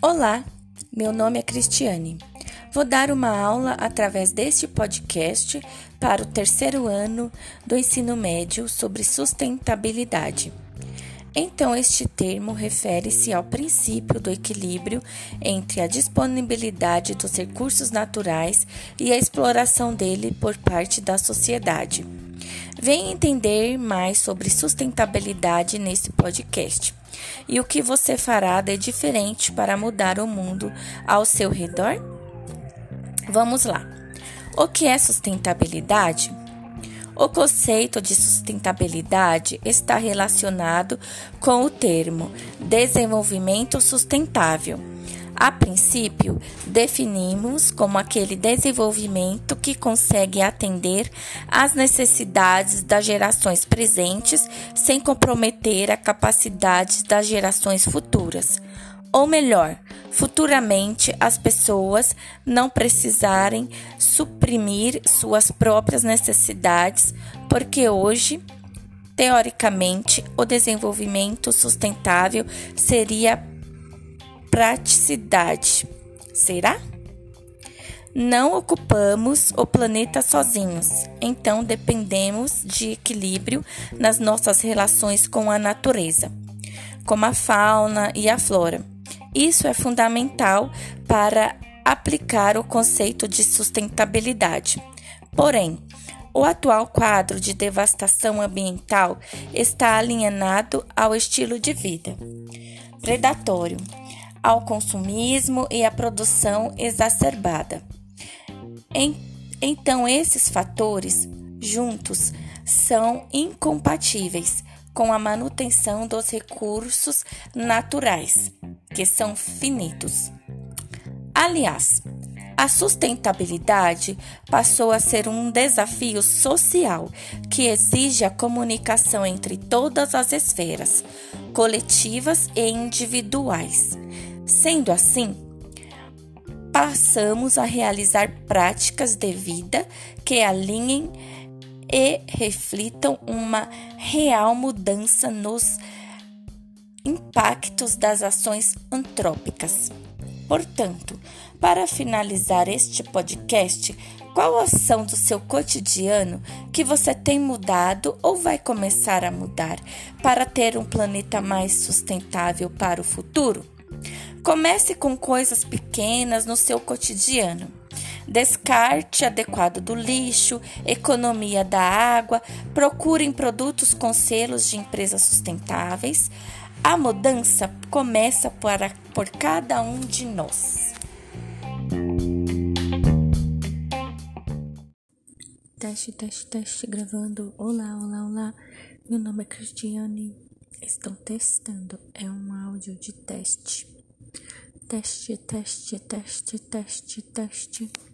Olá, meu nome é Cristiane. Vou dar uma aula através deste podcast para o terceiro ano do ensino médio sobre sustentabilidade. Então, este termo refere-se ao princípio do equilíbrio entre a disponibilidade dos recursos naturais e a exploração dele por parte da sociedade. Venha entender mais sobre sustentabilidade nesse podcast e o que você fará de diferente para mudar o mundo ao seu redor? Vamos lá. O que é sustentabilidade? O conceito de sustentabilidade está relacionado com o termo desenvolvimento sustentável. A princípio, definimos como aquele desenvolvimento que consegue atender às necessidades das gerações presentes sem comprometer a capacidade das gerações futuras. Ou melhor, futuramente as pessoas não precisarem suprimir suas próprias necessidades, porque hoje, teoricamente, o desenvolvimento sustentável seria praticidade. Será? Não ocupamos o planeta sozinhos, então dependemos de equilíbrio nas nossas relações com a natureza, como a fauna e a flora. Isso é fundamental para aplicar o conceito de sustentabilidade. Porém, o atual quadro de devastação ambiental está alinhado ao estilo de vida predatório, ao consumismo e à produção exacerbada. Então, esses fatores juntos são incompatíveis com a manutenção dos recursos naturais que são finitos. Aliás, a sustentabilidade passou a ser um desafio social que exige a comunicação entre todas as esferas, coletivas e individuais. Sendo assim, passamos a realizar práticas de vida que alinhem e reflitam uma real mudança nos impactos das ações antrópicas. Portanto, para finalizar este podcast, qual ação do seu cotidiano que você tem mudado ou vai começar a mudar para ter um planeta mais sustentável para o futuro? Comece com coisas pequenas no seu cotidiano. Descarte adequado do lixo, economia da água, procurem produtos com selos de empresas sustentáveis. A mudança começa para, por cada um de nós. Teste, teste, teste, gravando. Olá, olá, olá. Meu nome é Cristiane. Estou testando. É um áudio de teste. Teste, teste, teste, teste, teste.